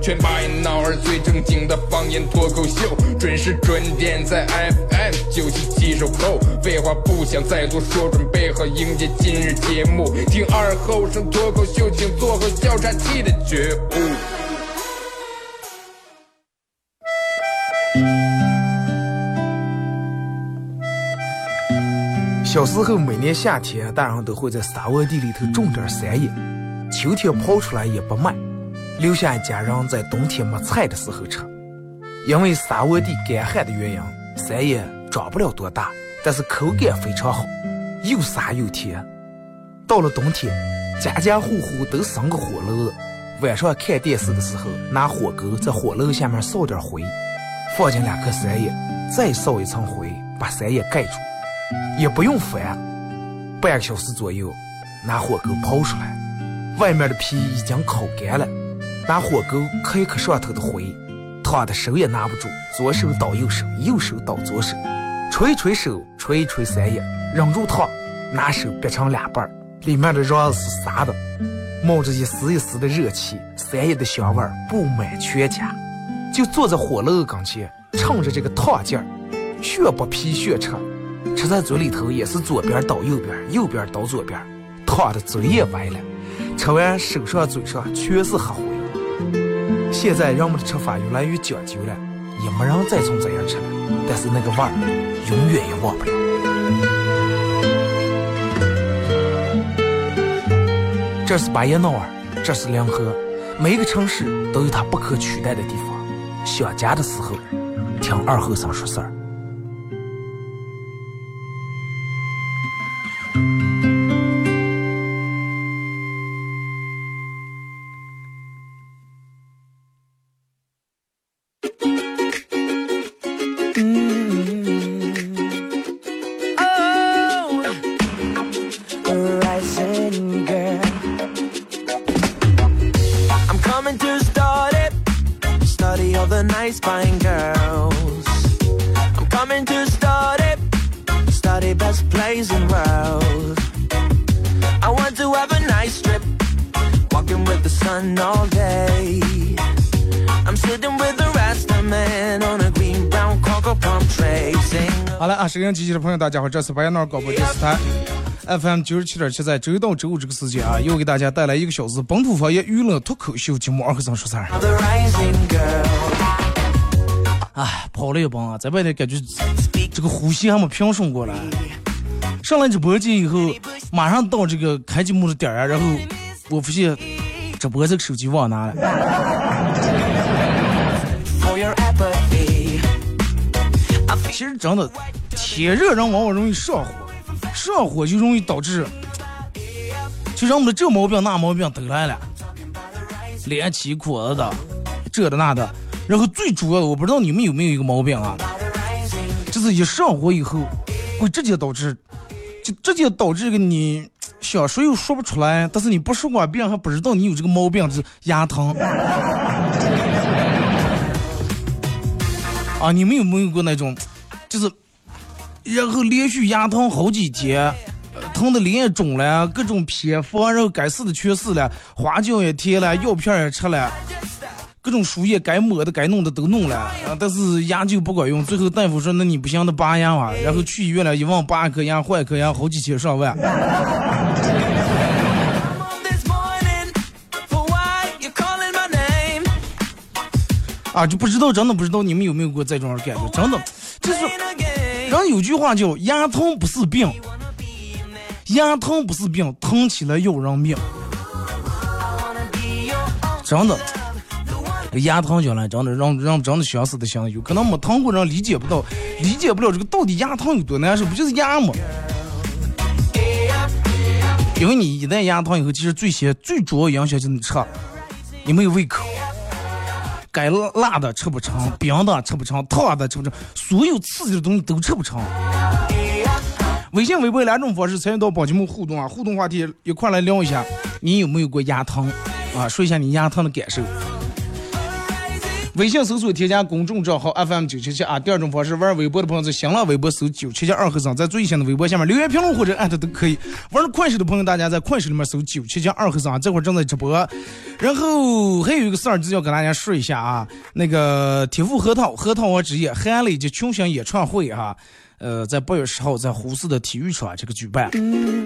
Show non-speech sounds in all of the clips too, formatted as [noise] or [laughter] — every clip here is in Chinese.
全把一闹儿最正经的方。言脱口秀准时准点在 FM 九七七收扣，废话不想再多说，准备好迎接今日节目。听二后生脱口秀，请做好笑岔气的觉悟。小时候，每年夏天，大人都会在沙窝地里头种点山野，秋天刨出来也不卖，留下一家人在冬天没菜的时候吃。因为沙窝地干旱的原因，山野长不了多大，但是口感非常好，又沙又甜。到了冬天，家家户户都生个火炉，晚上看电视的时候，拿火钩在火炉下面烧点灰，放进两颗山野，再烧一层灰，把山野盖住，也不用翻。半个小时左右，拿火钩刨出来，外面的皮已经烤干了，拿火钩磕一磕上头的灰。烫的手也拿不住，左手倒右手，右手倒左手，吹吹手，吹吹三叶，忍住烫，拿手掰成两半，里面的瓤是沙的，冒着一丝一丝的热气，三叶的香味布满全家。就坐在火炉跟前，趁着这个烫劲儿，血不皮血吃，吃在嘴里头也是左边倒右边，右边倒左边，烫的嘴也歪了，吃完手上嘴上全是黑灰。现在人们的吃法越来越讲究了，也没人再从这样吃了。但是那个味儿，永远也忘不了。这是巴彦淖尔，这是临河，每一个城市都有它不可取代的地方。想家的时候，听二后生说事儿。好了啊，收音机器的朋友，大家好，这是白彦淖尔广播电视台 FM 九十七点七，在周一到周五这个时间啊，又给大家带来一个小时本土方言娱乐脱口秀节目《二和尚说事儿》。哎，跑了一帮啊，在外头感觉这个呼吸还没平顺过来。上了直播间以后，马上到这个开节目的点儿啊，然后我发现直播这个手机忘拿了。其实真的，天热人往往容易上火，上火就容易导致，就让我们的这毛病那毛病都来了，脸起疙瘩的，这的那的。然后最主要的，我不知道你们有没有一个毛病啊，就是一上火以后，会直接导致，就直接导致个你想说又说不出来，但是你不说过病还不知道你有这个毛病，就是牙疼。啊，你们有没有过那种？就是，然后连续牙疼好几天，疼的脸也肿了，各种偏方，然后该试的全试了，花椒也贴了，药片也吃了，各种输液该抹的该弄的都弄了，啊，但是牙就不管用。最后大夫说，那你不行，那拔牙吧。然后去医院了，一问拔一颗牙换一颗牙，好几千上万。啊，就不知道，真的不知道你们有没有过这种感觉，真的。就是，人有句话叫“牙疼不是病，牙疼不是病，疼起来要人命”。真的，牙疼进来，真的让让真的想死的想有可能没疼过人理解不到，理解不了这个到底牙疼有多难受，不就是牙吗？因为你一旦牙疼以后，其实最先最主要影响就是你吃，你没有胃口。该辣的吃不成，冰的吃不成，烫的吃不成，所有刺激的东西都吃不成。微信、微博两种方式参与到宝节目互动啊，互动话题一块来聊一下，你有没有过牙疼啊？说一下你牙疼的感受。微信搜索添加公众账号 FM 九七七啊。第二种方式，玩微博的朋友在新浪微博搜九七七二和尚，在最新的微博下面留言评论或者艾特都可以。玩快手的朋友，大家在快手里面搜九七七二和尚，这会儿正在直播。然后还有一个事儿，就要跟大家说一下啊，那个铁富核桃核桃王之夜韩磊及群星演唱会哈。呃，在八月十号在呼市的体育场这个举办，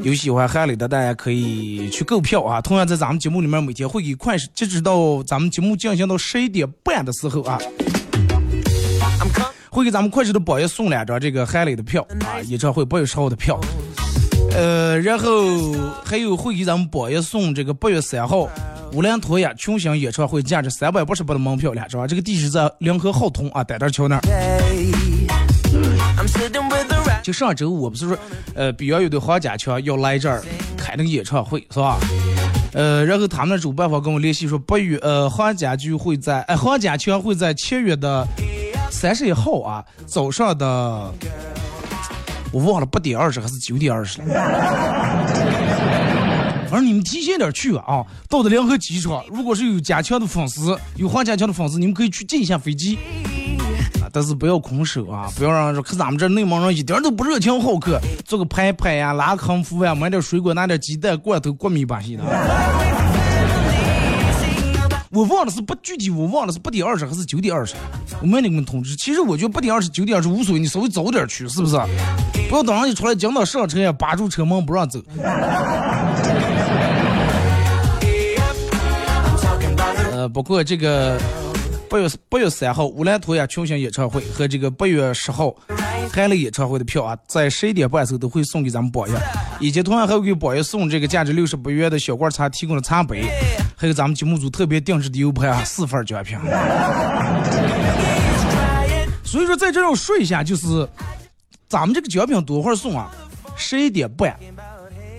有喜欢韩磊的大家可以去购票啊。同样在咱们节目里面每天会给快手，截止到咱们节目进行到十一点半的时候啊，会给咱们快手的宝爷送两张这个韩磊的票啊，演唱会八月十号的票。呃，然后还有会给咱们宝爷送这个八月三号乌兰托娅群星演唱会价值三百八十八的门票两张，这个地址在临河浩通啊，丹丹桥那儿。就上周，我不是说，呃，比较有的黄家强要来这儿开那个演唱会，是吧？呃，然后他们的主办方跟我联系说，八月，呃，黄家驹会在，[laughs] 哎，黄家强会在七月的三十一号啊，早上的，我忘了八点二十还是九点二十了。[laughs] 反正你们提前点去啊，到的联合机场，如果是有家强的粉丝，有黄家强的粉丝，你们可以去进一下飞机。但是不要空手啊！不要让说，可咱们这内蒙人一点都不热情好客，做个拍拍呀，拉横幅呀，买点水果，拿点鸡蛋、罐头、过米把戏的。我忘了是不具体，我忘了是八点二十还是九点二十。我没你们通知。其实我觉得八点二十、九点二十无所谓，你稍微早点去，是不是？不要等上一出来，讲到上车呀，扒住车门不让走。[laughs] 呃，不过这个。八月八月三号，乌兰托娅群星演唱会和这个八月十号韩磊演唱会的票啊，在十一点半的时候都会送给咱们宝爷，以及同样还会给宝爷送这个价值六十八元的小罐茶提供的茶杯，还有咱们节目组特别定制的 U 盘啊四份奖品。所以说在这要说一下，就是咱们这个奖品多会儿送啊？十一点半，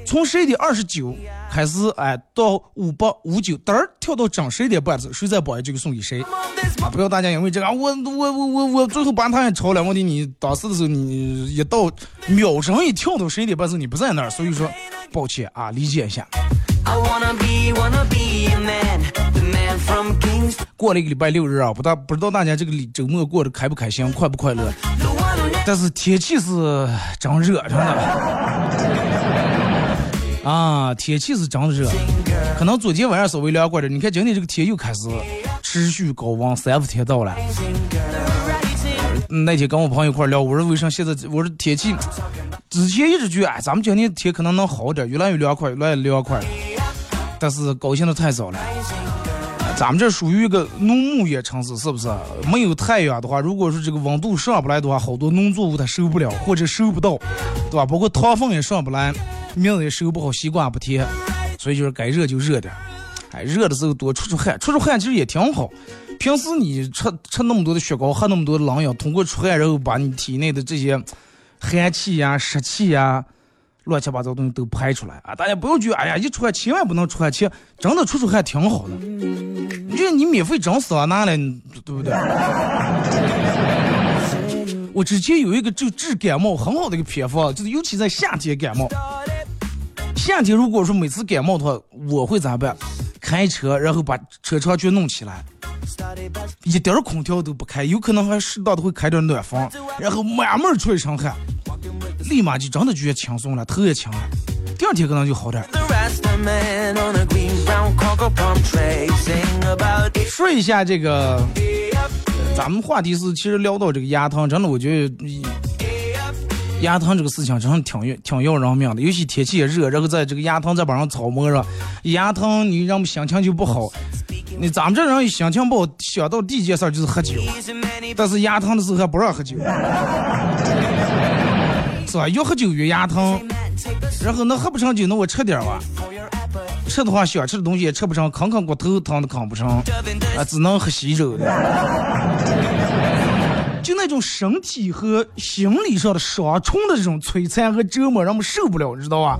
从十一点二十九。开始哎，到五八五九，嘚儿跳到整十一点半子，谁再报这个送给谁啊！不要大家因为这个，我我我我我最后把他也超了。问题你当时的时候，你一到秒针一跳到十一点半时，你不在那儿，所以说抱歉啊，理解一下。过了一个礼拜六日啊，不大不知道大家这个周末过得开不开心，快不快乐？但是天气是真热，真的。啊，天气是真热，可能昨天晚上稍微凉快点。你看今天这个天又开始持续高温，三伏天到了。那天跟我朋友一块聊，我说为啥现在我说天气之前一直觉得哎，咱们今天天可能能好点，越来越凉快，越来越凉快。但是高兴的太早了，咱们这属于一个农牧业城市，是不是？没有太阳的话，如果说这个温度上不来的话，好多农作物它收不了或者收不到，对吧？包括糖分也上不来。名字也收不好，习惯不贴，所以就是该热就热点。哎，热的时候多出出汗，出出汗其实也挺好。平时你吃吃那么多的雪糕，喝那么多的冷饮，通过出汗，然后把你体内的这些寒气呀、湿气呀、乱七八糟东西都拍出来啊！大家不用觉得，哎呀，一出汗千万不能出汗，其实真的出出汗挺好的。你觉你免费整死了拿来，对不对？[laughs] 我之前有一个就治感冒很好的一个偏方，就是尤其在夏天感冒。夏天如果说每次感冒的话，我会咋办？开车，然后把车窗全弄起来，一点空调都不开，有可能还适当的会开点暖风，然后慢慢出一身汗，立马就真的觉得轻松了，头也轻了，第二天可能就好点。说一下这个，咱们话题是其实聊到这个牙疼，真的我觉得。牙疼这个事情真的挺挺要人命的，尤其天气也热，然后在这个牙疼再往上草摸上，牙疼你让心情就不好。你咱们这人心情不好，想到第一件事就是喝酒，但是牙疼的时候还不让喝酒，是吧？越喝酒越牙疼。然后那喝不成酒，那我吃点吧。吃的话想吃的东西也吃不成，啃啃骨头疼的啃不成，啊，只能喝稀粥的。就那种身体和心理上的双重的这种摧残和折磨，让我们受不了，你知道吧？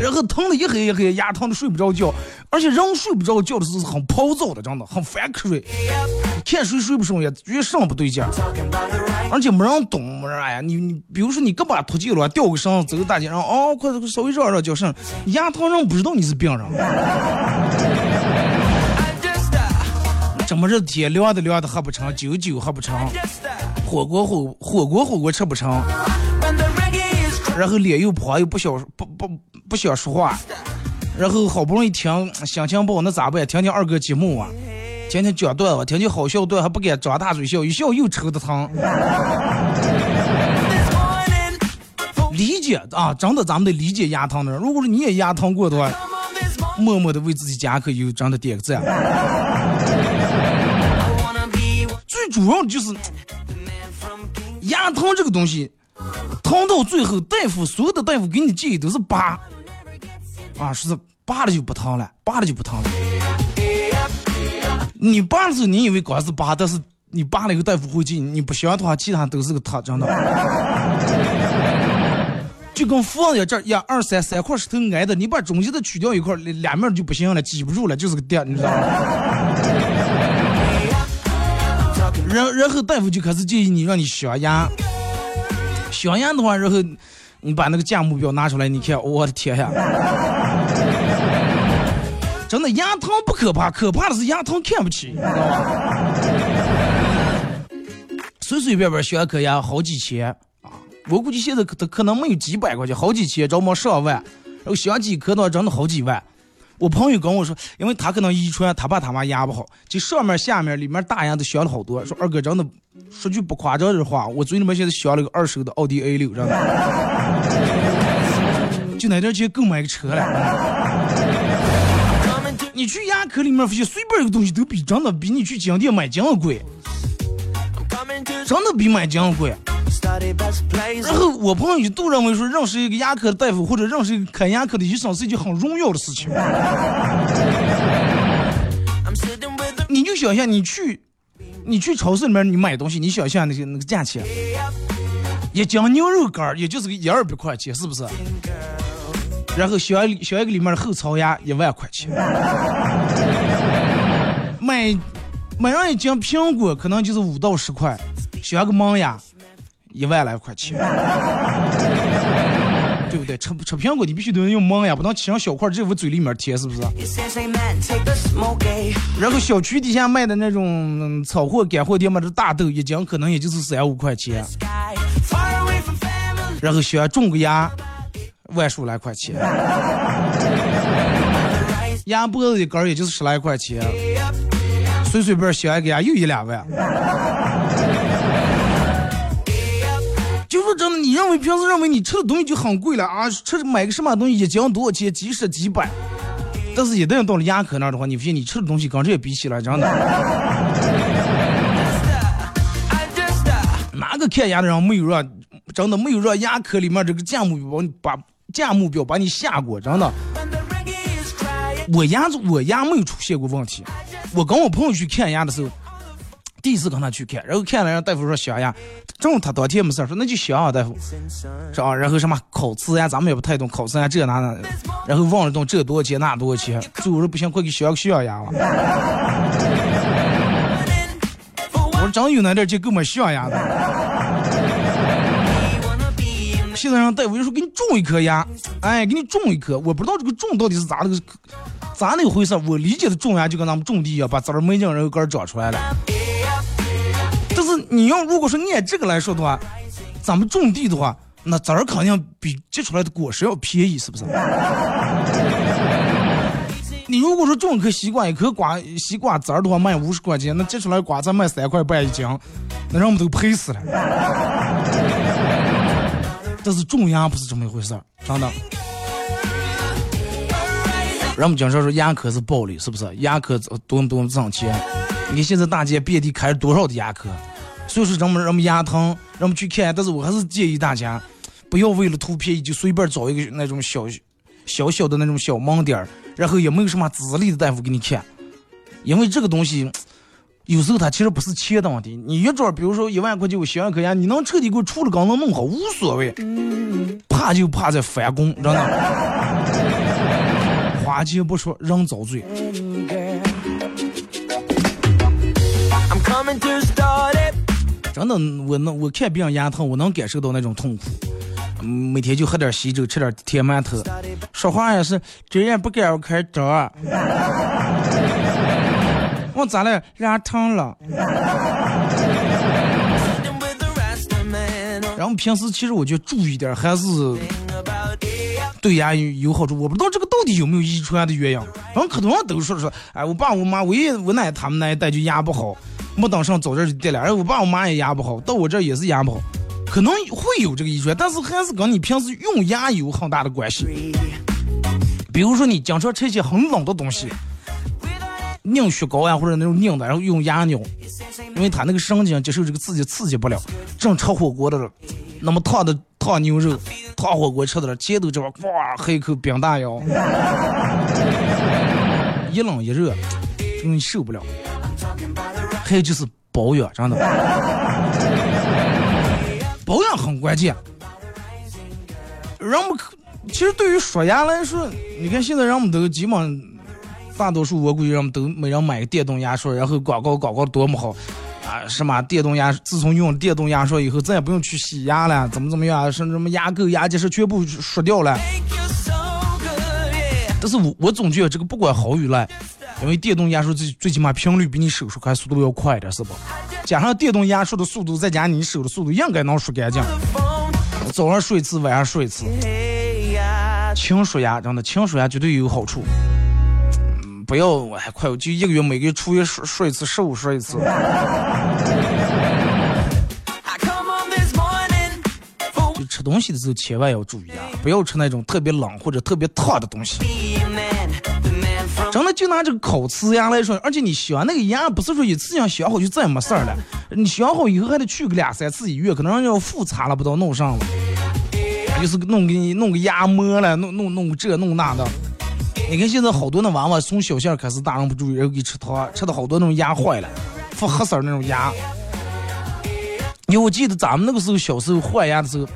然后疼的一黑一黑，牙疼的睡不着觉，而且人睡不着觉的时候是很暴躁的，真的很烦瞌睡，看谁睡不着也觉得上不对劲，而且没人懂，没人哎呀，你你比如说你胳膊脱臼了，掉个绳走个大街上，哦，快稍微绕绕叫声，牙疼人不知道你是病人。这么热的天，凉的凉的喝不成，酒酒喝不成，火锅火火锅火锅吃不成，然后脸又破又不想不不不想说话，然后好不容易听心情不好，那咋办？听听二哥节目啊，听听讲段子，听听好笑段，还不敢张大嘴笑，一笑又抽的疼。理解啊，真的咱们得理解牙疼的人。如果说你也牙疼过的话，默默的为自己加个油，真的点个赞。最主要的就是牙疼这个东西，疼到最后，大夫所有的大夫给你建议都是拔，啊，说是拔了就不疼了，拔了就不疼了。你拔的时候，你以为光是拔，但是你拔了以后，大夫会建议你不行的话，其他都是个疼，真的。[laughs] 就跟房子这一二三三块石头挨着，你把中间的取掉一块，两面就不行了，挤不住了，就是个垫，你知道吗？[laughs] 然然后大夫就开始建议你，让你镶牙。镶牙的话，然后你把那个价目表拿出来，你看，我的天呀！真的牙疼不可怕，可怕的是牙疼看不起，你知道吗？随随便便镶颗牙好几千啊。我估计现在可可能没有几百块钱，好几千，着么上万，然后镶几颗的话，真的好几万。我朋友跟我说，因为他可能遗传，他爸他妈牙不好，就上面、下面、里面大牙都镶了好多。说二哥真的，说句不夸张的话，我嘴里面现在镶了个二手的奥迪 A 六，真的，[laughs] 就那点钱够买个车了。你去牙科里面发现，随便一个东西都比真的比你去金店买金贵，真的比买金贵。然后我朋友一度认为说认识一个牙科的大夫或者认识一个开牙科的医生是一件很荣耀的事情。[laughs] 你就想象你去，你去超市里面你买东西，你想象那些那个价钱，一斤牛肉干也就是个一二百块钱，是不是？然后小小一个里面的后槽牙一万块钱，[laughs] 买买上一斤苹果可能就是五到十块，选个门牙。一万来块钱，[laughs] 对不对？吃吃苹果你必须得用萌呀，不能切成小块直接往嘴里面贴，是不是？然后小区底下卖的那种草货干货店卖的大豆一斤可能也就是三五块钱。然后喜欢种个鸭，万数来块钱。鸭脖子一根也就是十来块钱，随随便镶一个牙又一两万。就说真的，你认为平时认为你吃的东西就很贵了啊？吃买个什么东西一斤多少钱？几十几百。但是，一旦到了牙科那儿的话，你发现你吃的东西跟这也比起来，真的。哪个看牙的人没有让真的没有让牙科里面这个价目表把价目表把你吓过？真的。我牙我牙没有出现过问题。我跟我朋友去看牙的时候。第一次跟他去看，然后看了让大夫说镶牙，正好他当天没事说那就镶啊，大夫，是吧？然后什么烤瓷呀，咱们也不太懂，烤瓷呀这那那，然后忘了懂这多少钱那多少钱，最后说不行，快给镶个小牙吧。[laughs] 我说真有那点钱够买镶牙的。现在让大夫就说给你种一颗牙，哎，给你种一颗，我不知道这个种到底是咋那个咋那个回事，我理解的种牙就跟咱们种地一样，把籽儿没进，然后根长出来了。但是你要如果说按这个来说的话，咱们种地的话，那籽儿肯定比结出来的果实要便宜，是不是？你如果说种一颗西瓜，一颗瓜西瓜籽儿的话卖五十块钱，那结出来瓜才卖三块半一斤，那让我们都赔死了。但是种牙不是这么一回事儿，真的。人们经常说牙科是暴利，是不是？牙科多么多么挣钱？你看现在大街遍地开着多少的牙科？所以说，人们人们牙疼，让我们去看。但是我还是建议大家，不要为了图便宜就随便找一个那种小小小的那种小盲点儿，然后也没有什么资历的大夫给你看，因为这个东西有时候它其实不是钱的问题。你一招，比如说一万块钱我削一颗牙，你能彻底给我除了刚能弄好无所谓，怕就怕在返工，真的。[laughs] 花钱不说，人遭罪。真的，我能我看别人牙疼，我能感受到那种痛苦。每天就喝点稀粥，吃点甜馒头，说话也是这样不敢开张。我咋了？牙疼了。然后平时其实我觉得注意点还是对牙有有好处。我不知道这个到底有没有遗传的原因。然后可多人都说说，哎，我爸我妈，我爷爷我奶他们那一代就牙不好。没当上早这就跌了，然后我爸我妈也牙不好，到我这也是牙不好，可能会有这个遗传，但是还是跟你平时用牙有很大的关系。比如说你经常吃一些很冷的东西，拧雪糕呀或者那种拧的，然后用牙咬，因为他那个神经接受这个刺激刺激不了。正吃火锅的了，那么烫的烫牛肉、烫火锅吃的了，前头这块哇喝一口冰大腰，[laughs] 一冷一热，真受不了。还有就是保养，真的，保养很关键。人们其实对于刷牙来说，你看现在人们都基本大多数我估计人们都没人买个电动牙刷，然后广告广告多么好啊！什么电动牙，自从用了电动牙刷以后，再也不用去洗牙了，怎么怎么样，甚至什么牙垢、牙结石全部刷掉了。但是我我总觉得这个不管好与赖。因为电动牙刷最最起码频率比你手刷快速度要快点，是不？加上电动牙刷的速度，再加你手的速度，应该能刷干净。早上刷一次，晚上刷一次。勤刷牙，真的勤刷牙绝对有好处。嗯，不要还快，我就一个月每个月出去刷刷一次，十五刷一次。就吃东西的时候千万要注意啊，不要吃那种特别冷或者特别烫的东西。真的就拿这个烤瓷牙来说，而且你镶那个牙不是说一次性镶好就再没事儿了，你镶好以后还得去个两三次医院，可能要复查了，不知道弄上了，就是弄给你弄个牙膜了，弄弄弄这弄那的。你看现在好多那娃娃从小馅开始，大人不注意，然后给吃糖，吃的好多那种牙坏了，发黑色那种牙。因为我记得咱们那个时候小时候换牙的时候。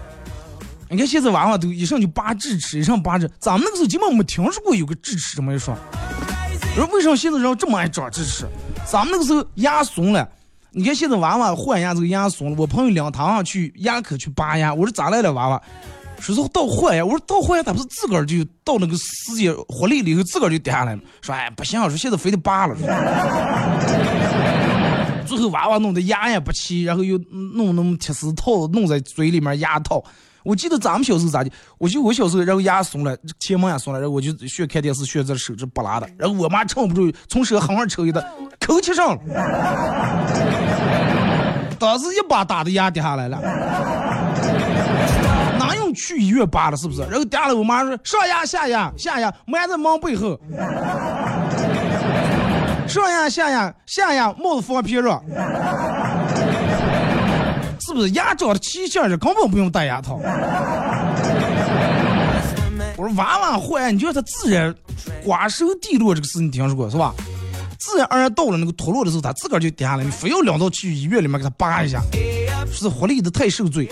你看现在娃娃都一上就拔智齿，一上拔智，咱们那个时候基本没听说过有个智齿这么一说。说为什么现在人这么爱长智齿？咱们那个时候牙松了，你看现在娃娃换牙这个牙松了。我朋友两趟上去牙科去拔牙，我说咋来了娃娃？说是到换呀，我说到换呀他不是自个儿就到那个时间活力里头自个儿就掉下来了。说哎不行，说现在非得拔了。[laughs] 最后娃娃弄得牙也不齐，然后又弄那么铁丝套弄在嘴里面牙套。我记得咱们小时候咋的？我就我小时候，然后牙松了，前门也松了，然后我就学看电视，学这手指不拉的，然后我妈撑不住，从手横上抽一的，[laughs] 口气上了，[laughs] 当时一把打的牙掉下来了，去医院拔了是不是？然后掉下来，我妈说上牙下牙下牙，埋在门背后，[laughs] 上牙下牙下牙，帽子放皮上。[laughs] 是不是牙长得齐齐的，根本不用戴牙套？[laughs] 我说娃娃坏，你觉得他自然刮手滴落这个事你听说过是吧？自然而然到了那个脱落的时候，他自个儿就掉下来，你非要两到去医院里面给他拔一下，是活力的太受罪。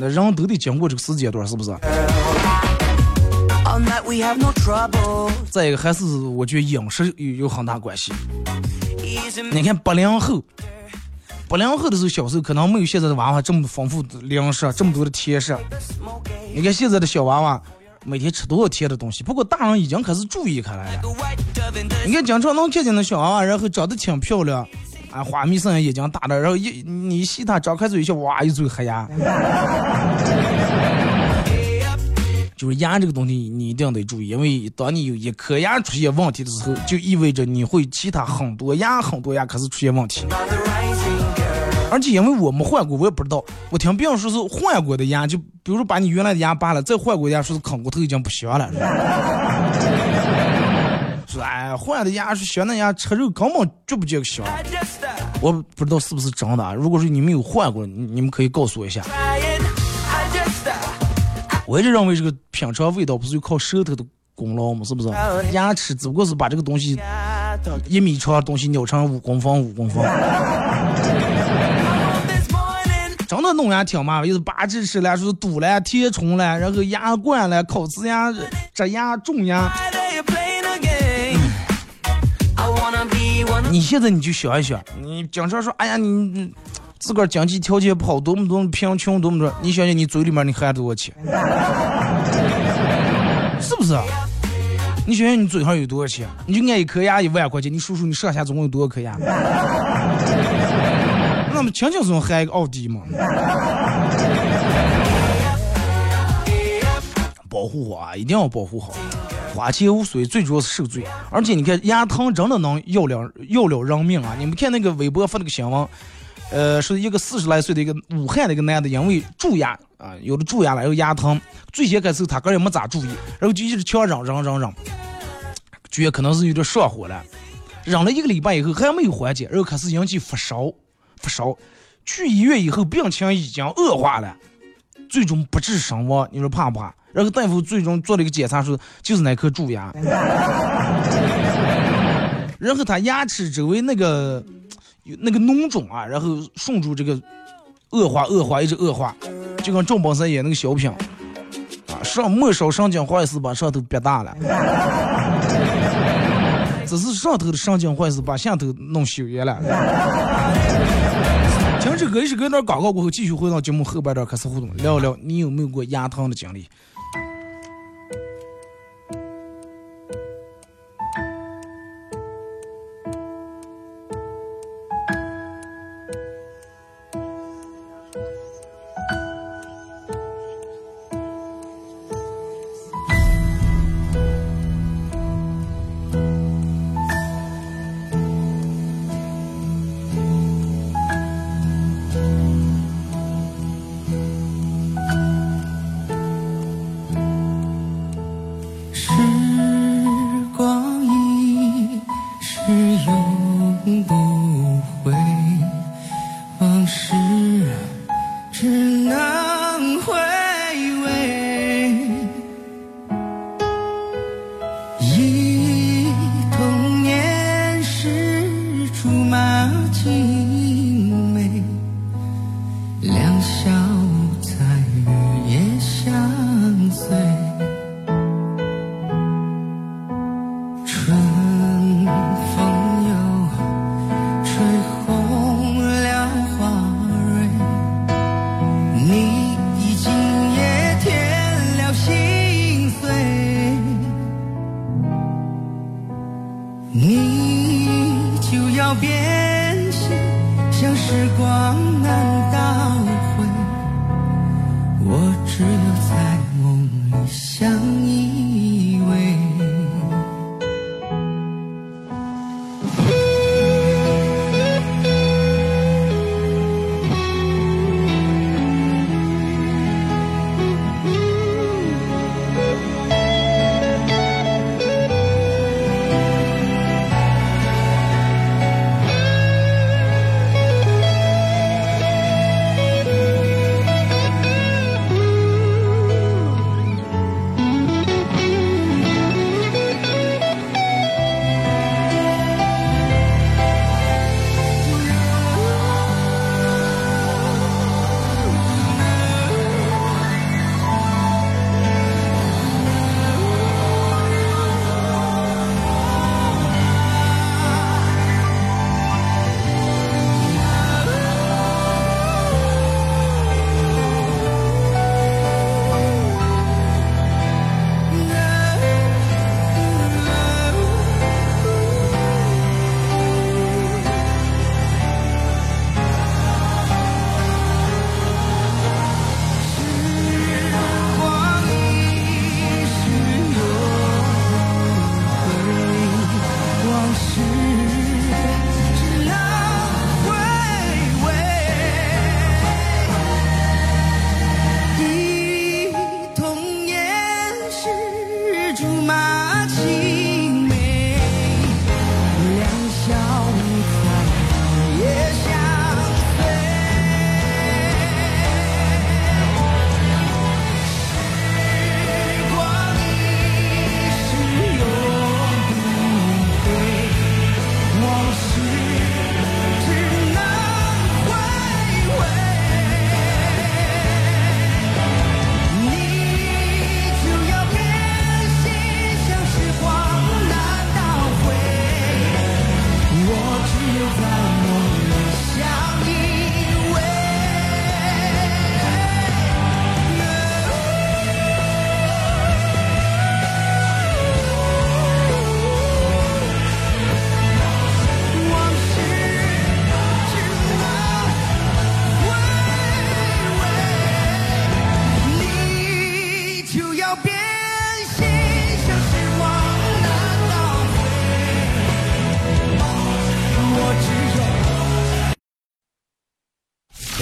那人都得经过这个时间段，是不是？再一个还是我觉得饮食有有很大关系。你看八零后。八零后的时候，小时候可能没有现在的娃娃这么丰富的粮食，这么多的甜食。你看现在的小娃娃，每天吃多少甜的东西？不过大人已经开始注意开来了。你看经常能看见那小娃娃，然后长得挺漂亮，啊，花蜜色眼睛大的，然后一你吸他张开嘴一笑，哇，一嘴黑牙。[laughs] 就是牙这个东西，你一定得注意，因为当你有一颗牙出现问题的时候，就意味着你会其他很多牙、很多牙开始出现问题。而且因为我没换过，我也不知道。我听别人说是换过的牙，就比如说把你原来的牙拔了，再换过牙，说是啃骨头已经不行了。哎，换的牙是香的牙，吃肉根本就不觉得香。我不知道是不是真的。如果说你没有换过，你你们可以告诉我一下。我一直认为这个品尝味道不是就靠舌头的功劳吗，是不是？牙齿只不过是把这个东西一米长的东西咬成五公分五公分。真的弄牙挺麻烦，又是拔智齿了，说是堵了、填充了，然后牙冠了、烤瓷牙、植牙、种牙。你现在你就想一想，你经常说，哎呀，你自个儿经济条件不好，多么多么贫穷，多么多，你想想你嘴里面你含多少钱？[laughs] 是不是？你想想你嘴上有多少钱？你就按一颗牙一万块钱，你数数你上下总共有多少颗牙？[laughs] 那么轻轻松松含一个奥迪嘛？保护好啊，一定要保护好。花钱无所谓，最主要是受罪。而且你看，牙疼真的能要了要了人命啊！你们看那个微博发那个新闻，呃，说一个四十来岁的一个武汉的一个男的，因为蛀牙啊，有的蛀牙了，有牙疼。最先开始他个人没咋注意，然后就一直强忍忍忍忍，觉得可能是有点上火了。忍了一个礼拜以后还没有缓解，然后开始引起发烧，发烧。去医院以后，病情已经恶化了，最终不治身亡。你说怕不怕？然后大夫最终做了一个检查，说就是那颗蛀牙。然后他牙齿周围那个那个脓肿啊，然后顺住这个恶化恶化一直恶化，就跟赵本山演那个小品啊，上末梢神经坏死把上头憋大了，只是上头的神经坏死把下头弄修严了。停止歌一首歌段广告过后，继续回到节目后半段开始互动，聊聊你有没有过牙疼的经历。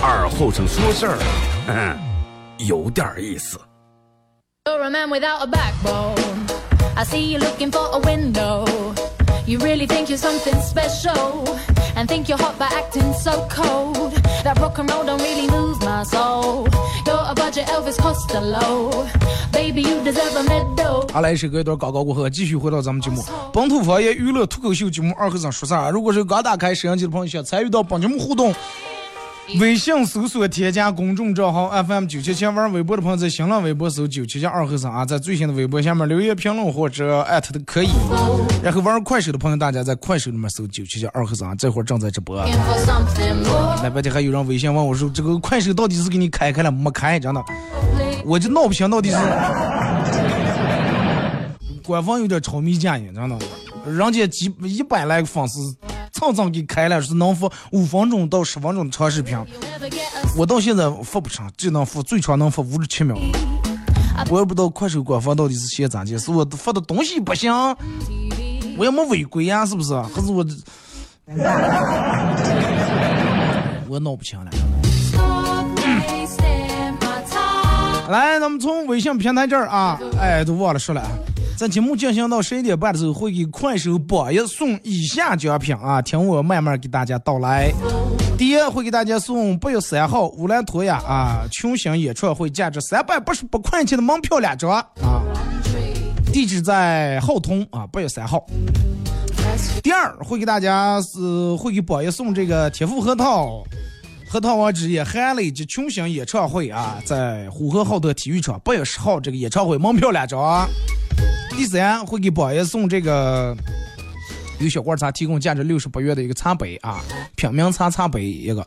二后生说事儿，嗯，有點意思。You're a man without a backbone. I see you looking for a window. You really think you're something special and think you're hot by acting so cold. That rock and roll don't really move my soul. You're a budget Elvis Costello. Baby, you deserve a medal. 好，来一首歌一段广告过后，继续回到咱们节目本土方言娱乐脱口秀节目二和尚说事儿。如果是刚打开摄像机的朋友，想参与到本节目互动。微信搜索添加公众账号 FM 九七七，玩微博的朋友在新浪微博搜九七七二和尚啊，在最新的微博下面留言评论或者艾特的可以。然后玩快手的朋友，大家在快手里面搜九七七二和尚，这会儿正在直播。那白天还有人微信问我说，这个快手到底是给你开开了没开？真的，我就闹不清到底是官方有点炒米价呀，真的，人家几一百来个粉丝，蹭蹭给开了，是能发五分钟到十分钟的长视频。我到现在发不成，只能发最长能发五十七秒。我也不知道快手官方到底是写咋的，是我发的东西不行，我也没违规呀，是不是？还是我，[laughs] 我闹不清了。来，咱们从微信平台这儿啊，哎，都忘了说了。在节目进行到十一点半的时候，会给快手榜一送以下奖品啊，听我慢慢给大家道来。第一，会给大家送八月三号乌兰托娅啊群星演唱会价值三百八十八块钱的门票两张啊，地址在浩通啊，八月三号。第二，会给大家是会给榜一送这个铁富核桃。核桃王之夜韩磊及群星演唱会啊，在呼和浩特体育场八月十号这个演唱会门票两张。第三会给榜爷送这个由小罐茶提供价值六十八元的一个茶杯啊，品茗茶茶杯一个。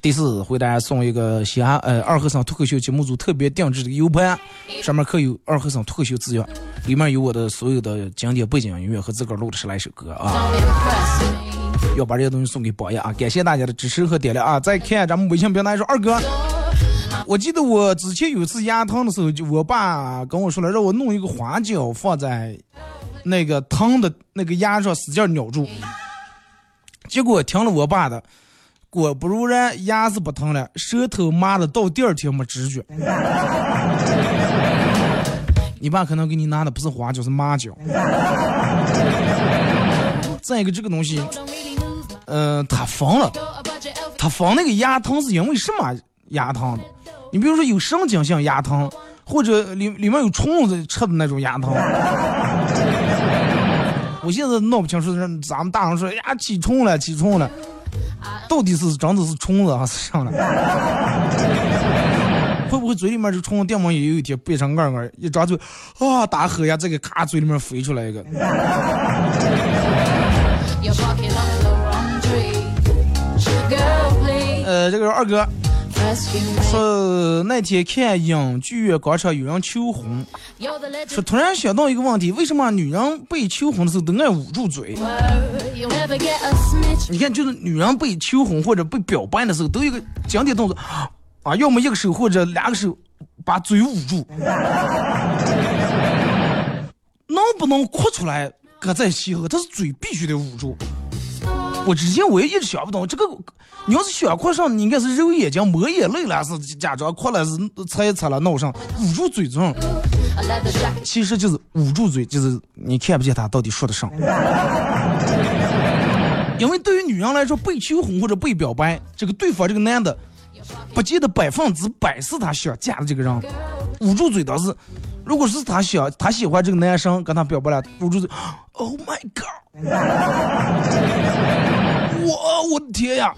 第四会大家送一个西安呃二和尚脱口秀节目组特别定制的 U 盘，上面刻有二和尚脱口秀字样，里面有我的所有的经典背景音乐和自个儿录的十来首歌啊。要把这些东西送给宝爷啊！感谢大家的支持和点亮啊！再看咱们微信平台说，二哥，我记得我之前有一次牙疼的时候，就我爸跟我说了，让我弄一个花椒放在那个汤的那个牙上，使劲咬住。结果听了我爸的，果不如然，牙是不疼了，舌头麻的到第二天没知觉。[laughs] 你爸可能给你拿的不是花椒，是麻椒。再一个，这个东西，Don't really move my 呃，它缝了。You're a budget Elvis. 它放那个牙疼是因为什么牙疼的？你比如说有神经性牙疼，或者里里面有虫子吃的那种牙疼。我现在闹不清楚，咱们大人说哎呀起虫了，起虫了，到底是真的是虫子还是啥了？[laughs] 会不会嘴里面这虫子，么也有一天变成二二，一张嘴啊大喝呀，这个咔嘴里面飞出来一个。呃，这个二哥.说那天看影剧院广场有人求婚。说突然想到一个问题，为什么女人被求婚的时候都爱捂住嘴？你看，就是女人被求婚或者被表白的时候，都有一个经典动作 [gasps] 啊，要么一个手或者两个手把嘴捂住，能不能哭出来搁在其后，他是嘴必须得捂住。我之前我也一直想不通这个，你要是想哭上，你应该是揉眼睛、抹眼泪了，是假装哭了，是擦一擦了闹上，捂住嘴中。其实就是捂住嘴，就是你看不见他到底说的啥。因为对于女人来说，被求婚或者被表白，这个对方这个男的不见得百分之百是他想嫁的这个人。捂住嘴倒是，如果是他想他喜欢这个男生跟他表白了，捂住嘴，Oh my god，我我的天呀，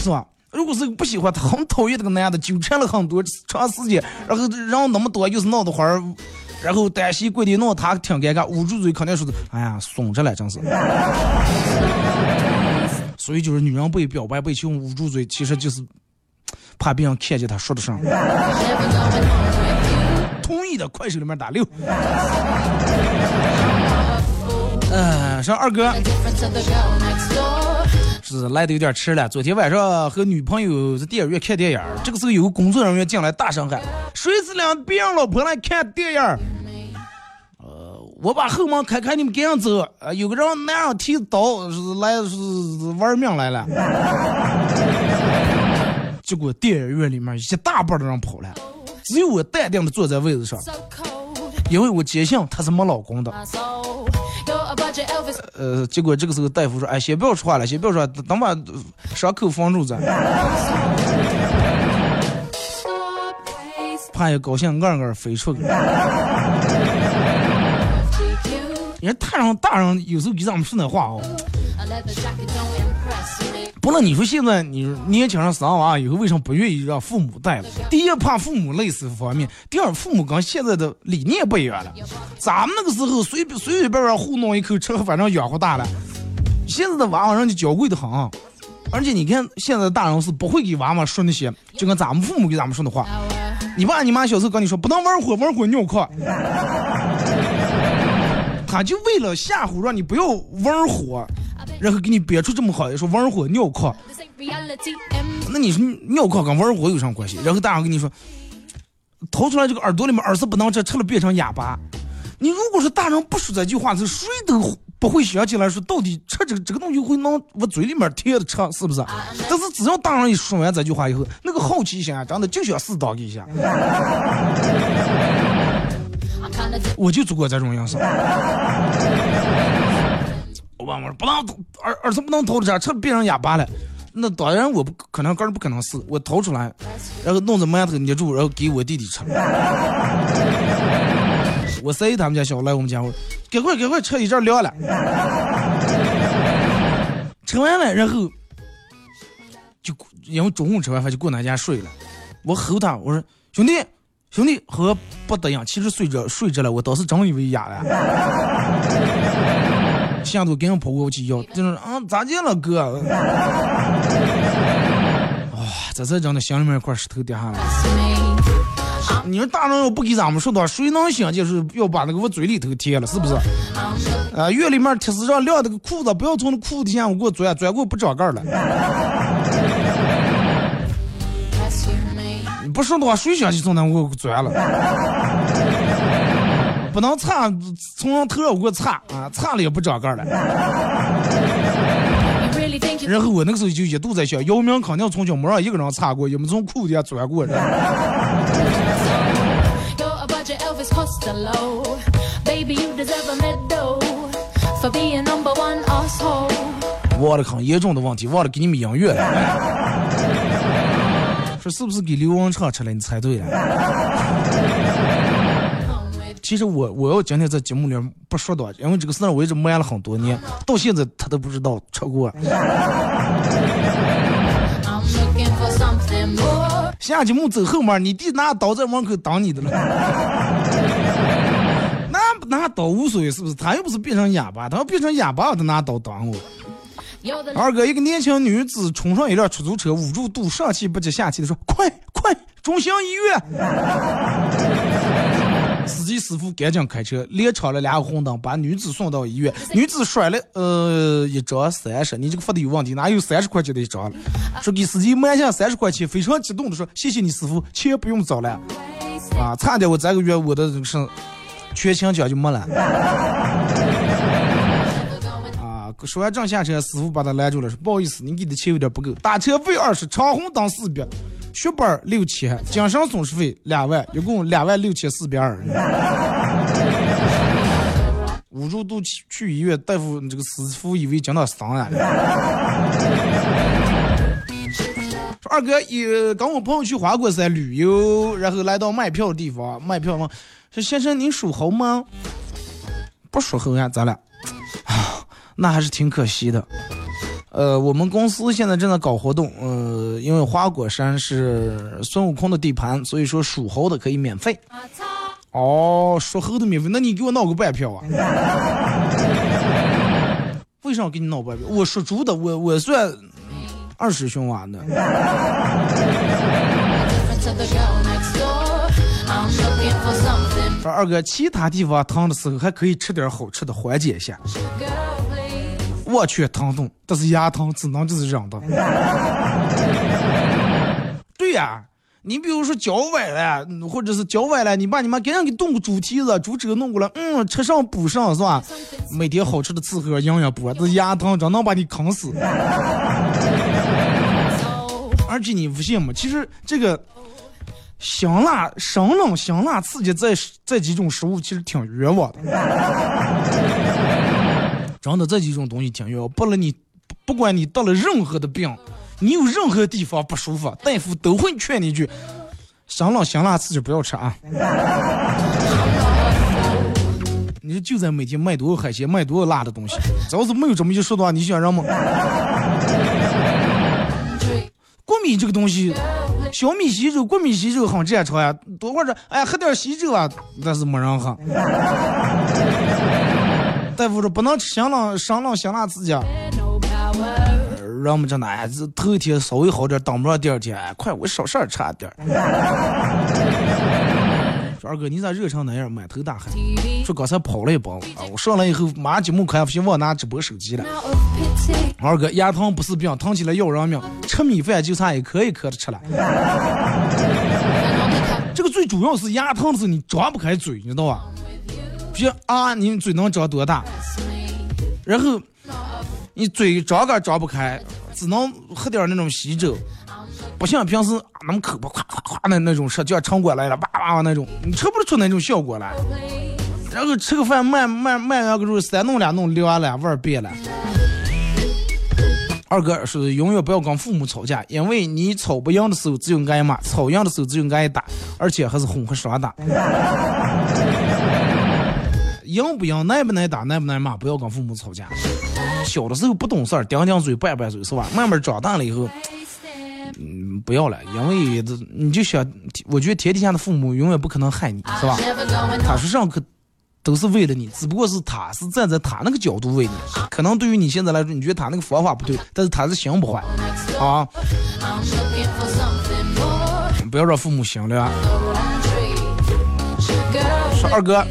是吧？如果是不喜欢他很讨厌这个男的，纠缠了很多长时间，然后人那么多，又是闹得欢儿，然后担心过的弄他挺尴尬，捂住嘴肯定说的，哎呀，怂着了，真是。[laughs] 所以就是女人被表白被求捂住嘴，其实就是怕别人看见他说的声。同意的，快手里面打六。嗯，说二哥是来的有点迟了。昨天晚上和女朋友在电影院看电影，这个时候有个工作人员进来大声喊：“谁是领别人老婆来看电影？”呃，我把后门开开，你们赶紧走。呃，有个人男人提刀是来是玩命来了。结果电影院里面一大半的人跑了，只有我淡定的坐在位子上，因为我坚信他是没老公的。呃，结果这个时候大夫说：“哎，先不要说话了，先不要说，等把伤口封住咱。[laughs] ”怕也高兴，二二飞出去。人太上大人有时候给咱们说那话哦。不论你说现在你年轻人生娃以后为什么不愿意让父母带了？第一怕父母累死方面，第二父母跟现在的理念不一样了。咱们那个时候随随随便便糊弄一口吃，反正养活大了。现在的娃娃人家娇贵的很，而且你看现在大人是不会给娃娃说那些，就跟咱们父母给咱们说的话。你爸你妈小时候跟你说不能玩火，玩火尿炕。他就为了吓唬让你不要玩火。然后给你憋出这么好，说玩火尿炕，那你说尿炕跟玩火有啥关系？然后大人跟你说，掏出来这个耳朵里面耳屎不能吃，吃了变成哑巴。你如果说大人不说这句话，是谁都不会想起来说到底吃这个这个东西会能往嘴里面贴着吃，是不是？但是只要大人一说完这句话以后，那个好奇心啊，真的就想试当一下。[laughs] 我就做过这种样式。[laughs] 我问我不能儿儿子不能掏出来，吃别人哑巴了。那当然我不可能，根本不可能是我掏出来，然后弄着馒头捏住，然后给我弟弟吃。[laughs] 我三姨他们家小来我们家，我赶快赶快吃一阵凉了。吃完了，然后就因为中午吃完饭就过俺家睡了。我吼他，我说兄弟兄弟和不得样，其实睡着睡着了，我当时真以为哑了。[laughs] 下头赶紧跑过去要，就是啊，咋的了哥？[laughs] 哇，这才真的心里面一块石头掉下来。你说大人要不给咱们说的，谁能想就是要把那个往嘴里头贴了，是不是？啊，院里面铁丝上晾那个裤子，不要从那裤子底下我给我钻，钻过不长盖了。不说的话，谁想去从那屋钻了？[laughs] 不能擦，从上头上给我擦啊，擦了也不长个了。然后我那个时候就一度在想，姚明肯定从小没让一个人擦过，也没从裤底下钻过。忘了很严重的问题，忘了给你们音乐了。说是不是给刘文畅吃了？你猜对了。[laughs] 其实我我要今天在节目里不说的，因为这个事儿我一直瞒了很多年，到现在他都不知道吃过。下节目走后门，你弟拿刀在门口挡你的了。[laughs] 拿拿刀无所谓，是不是？他又不是变成哑巴，他要变成哑巴，他拿刀挡我。二哥，一个年轻女子冲上一辆出租车，捂住肚，上气不接下气的说：“快快，中心医院！” [laughs] 司机师傅赶紧开车，连闯了两个红灯，把女子送到医院。女子甩了，呃，一张三十，你这个发的有问题，哪有三十块钱的一张了？说给司机买下三十块钱，非常激动的说：“谢谢你师傅，钱不用找了。”啊，差点我这个月我的这个是全勤奖就没了。说完正下车，师傅把他拦住了，说：“不好意思，你给的钱有点不够，打车费二十，长红灯四百。”血本六千，精神损失费两万，一共两万六千四百二。捂住肚去去医院，大夫这个师傅以为讲到伤了。说二哥也跟我朋友去花果山旅游，然后来到卖票的地方，卖票问说先生您属猴吗？不属猴呀，咱俩，那还是挺可惜的。呃，我们公司现在正在搞活动，呃，因为花果山是孙悟空的地盘，所以说属猴的可以免费。哦，属猴的免费，那你给我闹个半票啊？[laughs] 为啥给你闹半票？我属猪的，我我算二师兄娃呢。说二哥，其他地方疼的时候还可以吃点好吃的缓解一下。我去疼痛，但是牙疼只能就是忍的。[laughs] 对呀、你比如说脚崴了，或者是脚崴了，你把你妈给人给动个猪蹄子、猪肘弄过来，嗯，吃上补上是吧？每天好吃的伺候营养补，但是牙疼真能把你坑死。而且你不信吗？其实这个香辣、生冷、香辣刺激这这几种食物其实挺冤枉的。真的这几种东西挺冤枉，不了你不管你得了任何的病，你有任何地方不舒服，大夫都会劝你一句：生冷、香辣自己不要吃啊。[laughs] 你说就在每天卖多少海鲜，卖多少辣的东西，只要是没有这么一说的话，你想让吗？[laughs] 过敏这个东西，小米稀粥、过敏稀粥很正常呀。多会儿，哎，喝点稀粥啊，但是没人喝。大夫说不能吃香辣、生辣、香辣刺激。让我们真的，头一天稍微好点，等不上第二天，哎，快我少事儿差点。说二哥，你咋热成那样，满头大汗？说刚才跑了一帮啊，我上来以后马上节目开，不行忘拿直播手机了。二哥，牙疼不是病，疼起来要人命，吃米饭就差一颗一颗的吃了。[laughs] 这个最主要是牙疼的时你张不开嘴，你知道吧？比啊，你嘴能张多大？然后你嘴张个张不开，只能喝点那种稀粥，不像平时啊那么口巴夸夸夸的那种吃，就像城管来了，哇哇哇那种，你吃不出那种效果来。然后吃个饭慢慢慢完个肉，三弄两弄凉了，味儿变了。二哥说，永远不要跟父母吵架，因为你吵不赢的时候只有挨骂，吵赢的时候只有挨打，而且还是混合双打。赢不赢，耐不耐打，耐不耐骂，不要跟父母吵架。小的时候不懂事儿，顶顶嘴，拌拌嘴是吧？慢慢长大了以后，嗯，不要了，因为这你就想，我觉得天底下的父母永远不可能害你，是吧？他说上课都是为了你，只不过是他是站在他那个角度为你。可能对于你现在来说，你觉得他那个方法不对，但是他是心不坏啊！不要让父母心凉。The wrong tree. Girl, 说二哥，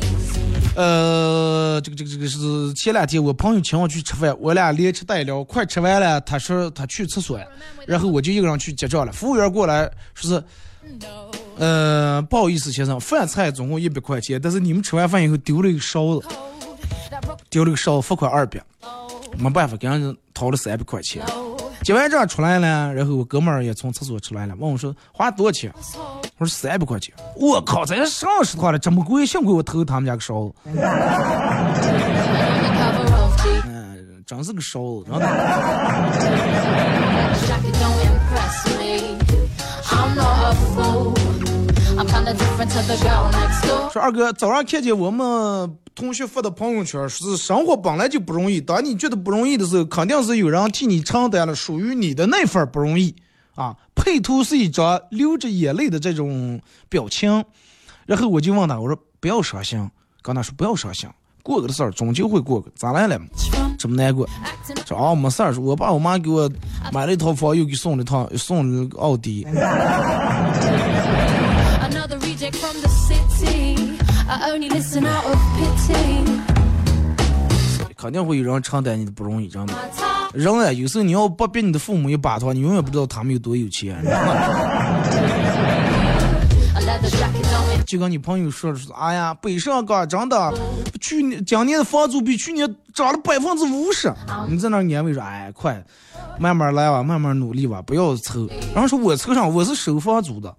呃，这个这个这个是前两天我朋友请我去吃饭，我俩连吃带聊，快吃完了，他说他去厕所，然后我就一个人去结账了。服务员过来说是，呃，不好意思先生，饭菜总共一百块钱，但是你们吃完饭以后丢了一个勺子，丢了个勺子，罚款二百。没办法，给人掏了三百块钱。结完账出来了，然后我哥们儿也从厕所出来了，问我说花多少钱？我说三百块钱。我靠，这上十块了，这么贵，幸亏我偷他们家个勺子，嗯，真是个勺子，真的。说二哥，早上看见我们同学发的朋友圈，说是生活本来就不容易，当你觉得不容易的时候，肯定是有人替你承担了属于你的那份不容易啊。配图是一张流着眼泪的这种表情，然后我就问他，我说不要伤心，跟他说不要伤心，过个的事儿终究会过个，咋来了？这么难过？说啊没事儿，我爸我妈给我买了一套房，又给送了一套送了个奥迪。[laughs] another reject from the city. I only listen out of pity. 肯定会有人承担你的不容易，真的。My top 人啊，有时候你要不逼你的父母一把的话，你永远不知道他们有多有钱。[laughs] 就跟你朋友说哎呀，北上广真的，去年今年的房租比去年涨了百分之五十。你在那儿安慰说，哎，快，慢慢来吧，慢慢努力吧，不要愁。然后说我愁上，我是收房租的。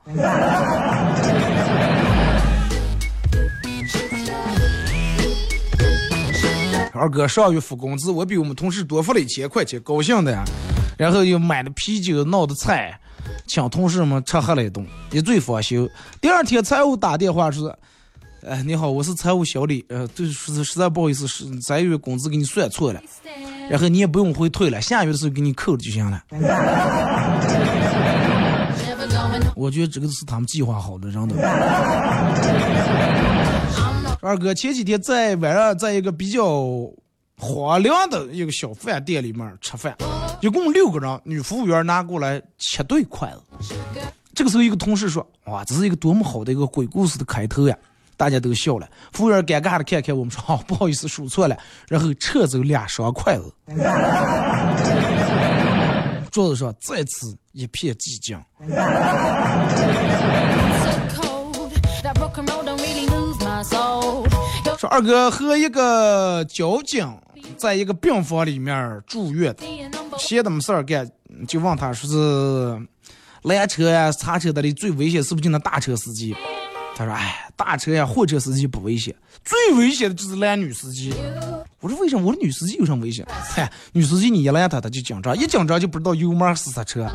二哥上月付工资，我比我们同事多付了一千块钱，高兴的呀。然后又买的啤酒，闹的菜，请同事们吃喝了一顿，一醉方休。第二天财务打电话说：“哎，你好，我是财务小李，呃，对，实实在不好意思，是这月工资给你算错了，然后你也不用回退了，下月的时候给你扣了就行了。[laughs] ”我觉得这个是他们计划好的，真的。二哥前几天在晚上在一个比较荒凉的一个小饭店里面吃饭，一共六个人，女服务员拿过来七对筷子。这个时候，一个同事说：“哇，这是一个多么好的一个鬼故事的开头呀！”大家都笑了。服务员尴尬的看看我们说：“哦，不好意思，数错了。”然后撤走两双筷子。桌子上再次一片寂静。说二哥和一个交警在一个病房里面住院，闲的没事儿干，就问他说是拦车呀、擦车的里最危险是不是就那大车司机？他说：“哎，大车呀、货车司机不危险，最危险的就是拦女司机。”我说：“为什么？我说女司机有什么危险？嗨，女司机你一拦她，她就紧张，一紧张就不知道油门是刹车。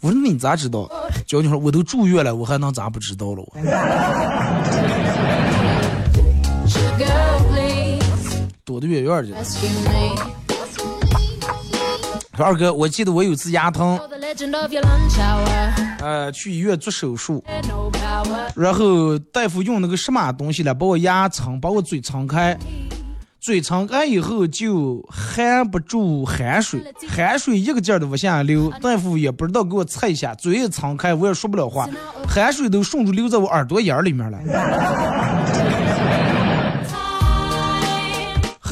我说你咋知道？交警说：“我都住院了，我还能咋不知道了？”我 [laughs] 躲得远远。的。说二哥，我记得我有次牙疼，呃，去医院做手术，然后大夫用那个什么东西来把我牙撑，把我嘴撑开，嘴撑开以后就含不住汗水，汗水一个劲儿的往下流，大夫也不知道给我测一下，嘴也撑开，我也说不了话，汗水都顺着流在我耳朵眼儿里面了。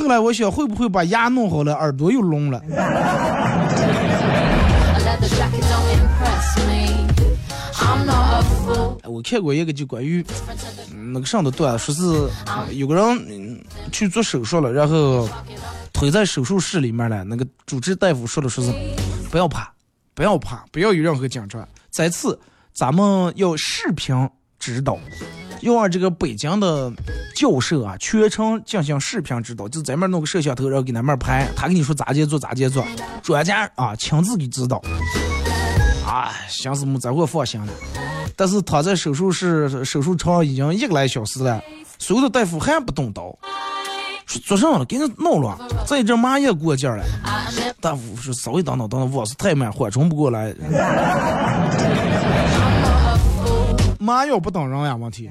后来我想，会不会把牙弄好了，耳朵又聋了？我看过一个就关于那个上的段，说是有个人去做手术了，然后推在手术室里面了。那个主治大夫说的说是不要怕，不要怕，不要有任何紧张。再次咱们要视频指导，要让这个北京的教授啊全程进行视频指导，就在那弄个摄像头，然后给那面拍，他跟你说咋接做咋接做，专家啊亲自给指导。啊，想死木，这会放心了。但是躺在手术室手术床已经一个来小时了，所有的大夫还不动刀，说做上了，给你弄了。这一阵麻也过劲了，大夫说稍微等等等等，我是太慢，缓冲不过来。麻药不等人呀，问题。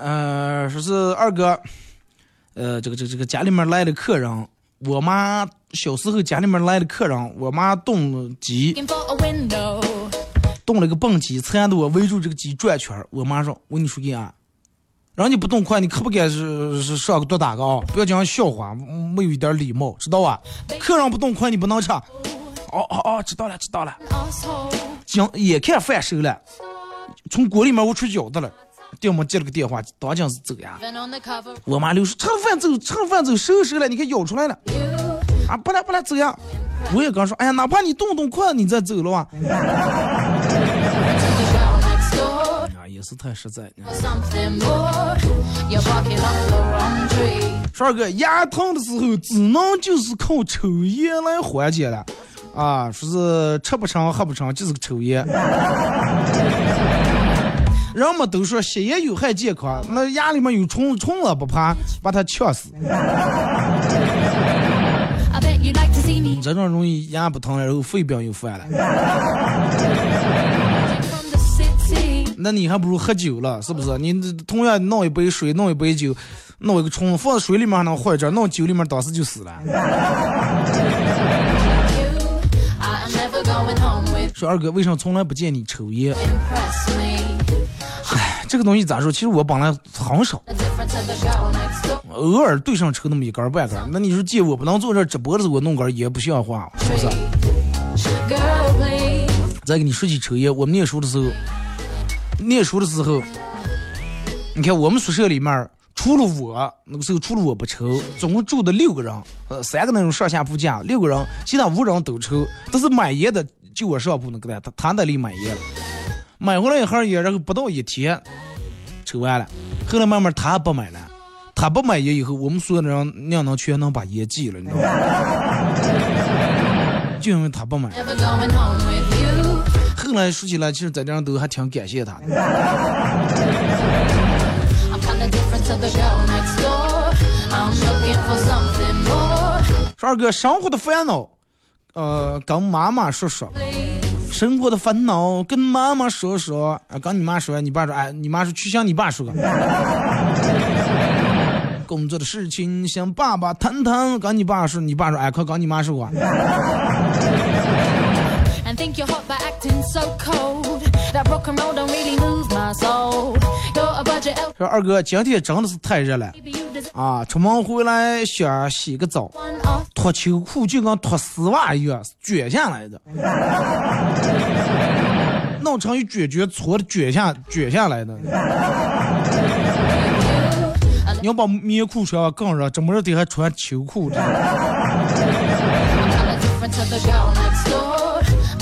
呃，说是二哥，呃，这个这个这个家里面来的客人，我妈小时候家里面来的客人，我妈动鸡，动了个蹦鸡，缠着我围住这个鸡转圈我妈说：“我跟你说给啊，让你不动筷，你可不该是是上个多大个啊？不要讲笑话，没有一点礼貌，知道吧？客人不动筷，你不能吃。哦哦哦，知道了知道了。讲眼看饭熟了，从锅里面我出饺子了。给我们接了个电话，当将是走呀。我妈就说：“吃饭走，吃饭走，收拾了，你看舀出来了。”啊，不来不来，走呀！我也刚说：“哎呀，哪怕你动动筷，你再走了哇。”是太实在。十二哥，牙疼的时候只能就是靠抽烟来缓解了。啊，说是吃不成喝不成，就是个抽烟。[laughs] 人们都说吸烟有害健康，那牙里面有虫，虫子不怕，把它呛死。这种容易牙不疼，然后肺病又犯了。那你还不如喝酒了，是不是？你同样弄一杯水，弄一杯酒，弄一个虫子放在水里面还能活一阵，弄酒里面当时就死了。[laughs] 说二哥，为什么从来不见你抽烟？这个东西咋说？其实我本来很少，偶尔对上抽那么一根半根。那你说借我不能坐这直播的时候我弄根也不像话，是不是？再给你说起抽烟，我们念书的时候，念书的时候，你看我们宿舍里面除了我那个时候除了我不抽，总共住的六个人，呃，三个那种上下铺架，六个人，其他五人都抽，但是买烟的就我上铺那个他他那里买烟了。买回来一盒烟，然后不到一天抽完了。后来慢慢他不买了，他不买烟以后，我们所有的人娘能全能把烟戒了，你知道吗？就因为他不买。后来说起来，其实在这样都还挺感谢他的。说二哥，生活的烦恼，呃，跟妈妈说说。生活的烦恼跟妈妈说说，啊，跟你妈说，你爸说，哎，你妈说去向你爸说。工作的事情向爸爸谈谈，跟你爸说，你爸说，哎，快跟你妈说。Think you're hot by acting so cold. That rock and roll don't really move my soul. You're a budget elf. 说二哥，今天真的是太热了啊！出门回来想洗个澡，脱秋裤就跟脱丝袜一样，卷下来的，弄成一卷卷搓的卷下卷下来的。你要把棉裤穿更热，这么热天还穿秋裤，这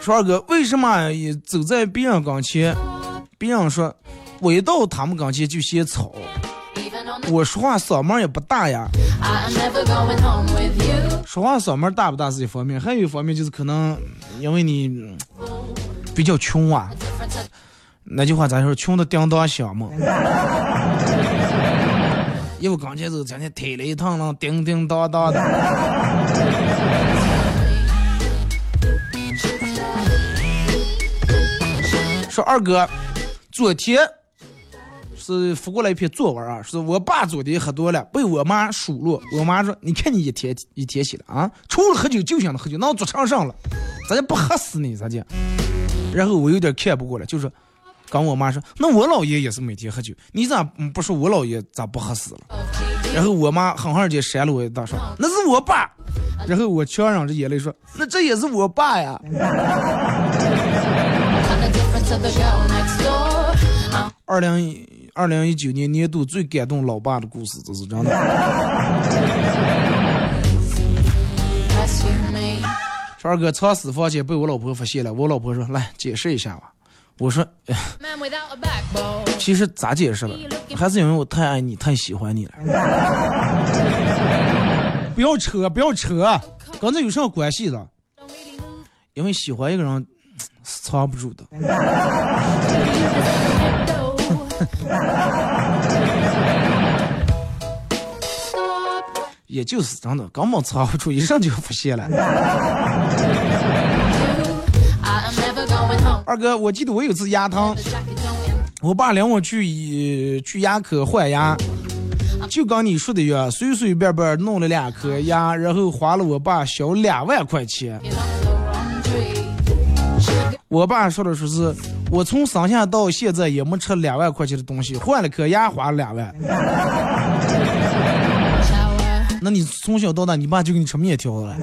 说二哥，为什么也走在别人跟前，别人说我一到他们跟前就嫌吵我说话嗓门也不大呀。说话嗓门大不大是一方面，还有一方面就是可能因为你嗯比较穷啊。那句话咋说？穷的叮当响嘛。因为刚才走，今天推了一趟了，叮叮当当的。说二哥，昨天是发过来一篇作文啊，是我爸昨天喝多了，被我妈数落。我妈说：“你看你一天一天起来啊，除了喝酒就想着喝酒，那坐床上了，咋就不喝死你？咋的？”然后我有点看不过来，就说，跟我妈说：“那我姥爷也是每天喝酒，你咋不说我姥爷咋不喝死了？”然后我妈狠狠地扇了我一大说：“那是我爸。”然后我强忍着眼泪说：“那这也是我爸呀。”二零二零一九年年度最感动老爸的故事，这是真的。说二哥藏私房钱被我老婆发现了，我老婆说：“来解释一下吧。”我说哎 Man without a backbone.：“ 其实咋解释了？还是因为我太爱你，太喜欢你了。”不要扯，不要扯，跟这有什么关系了？Don't really move 因为喜欢一个人是藏不住的。[laughs] 也就是真的，根本藏不住，一上就发现了。[laughs] 二哥，我记得我有次牙疼我爸领我去医去牙科换牙，就跟你说的一样，随随便便弄了两颗牙，然后花了我爸小两万块钱。我爸说的说是，我从生下到现在也没吃两万块钱的东西，换了颗牙花了两万。那你从小到大，你爸就给你吃面条了.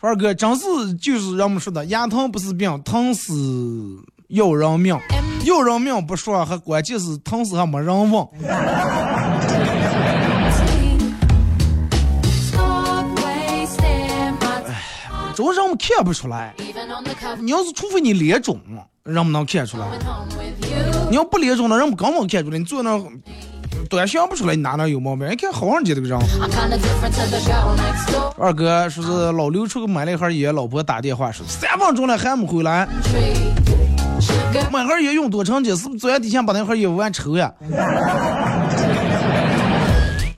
二哥，真是就是人们说的，牙疼不是病，疼死要人命，要人命不说，还关键是疼死还没人问。主要人们看不出来。你要是除非你脸肿，人们能看出来。你要不脸肿了，人们根本看出来。你坐那儿端详不出来你哪哪有毛病。一看好上街这个人。二哥说是老刘出去买了一盒烟，老婆打电话说三分钟了还没回来。买盒烟用多长时间？是不是昨天底下把那盒烟完抽呀？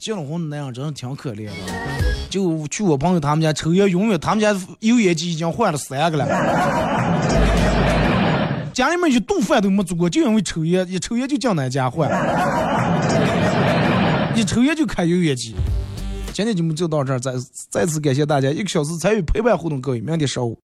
结了婚那样真的挺可怜的。就去我朋友他们家抽烟，永远他们家油烟机已经换了三个了。[laughs] 家里面一顿饭都没做过，就因为抽烟，一抽烟就进咱家换，一抽烟就开油烟机。今天节目就到这儿，再再次感谢大家一个小时参与陪伴互动，各位，明天上午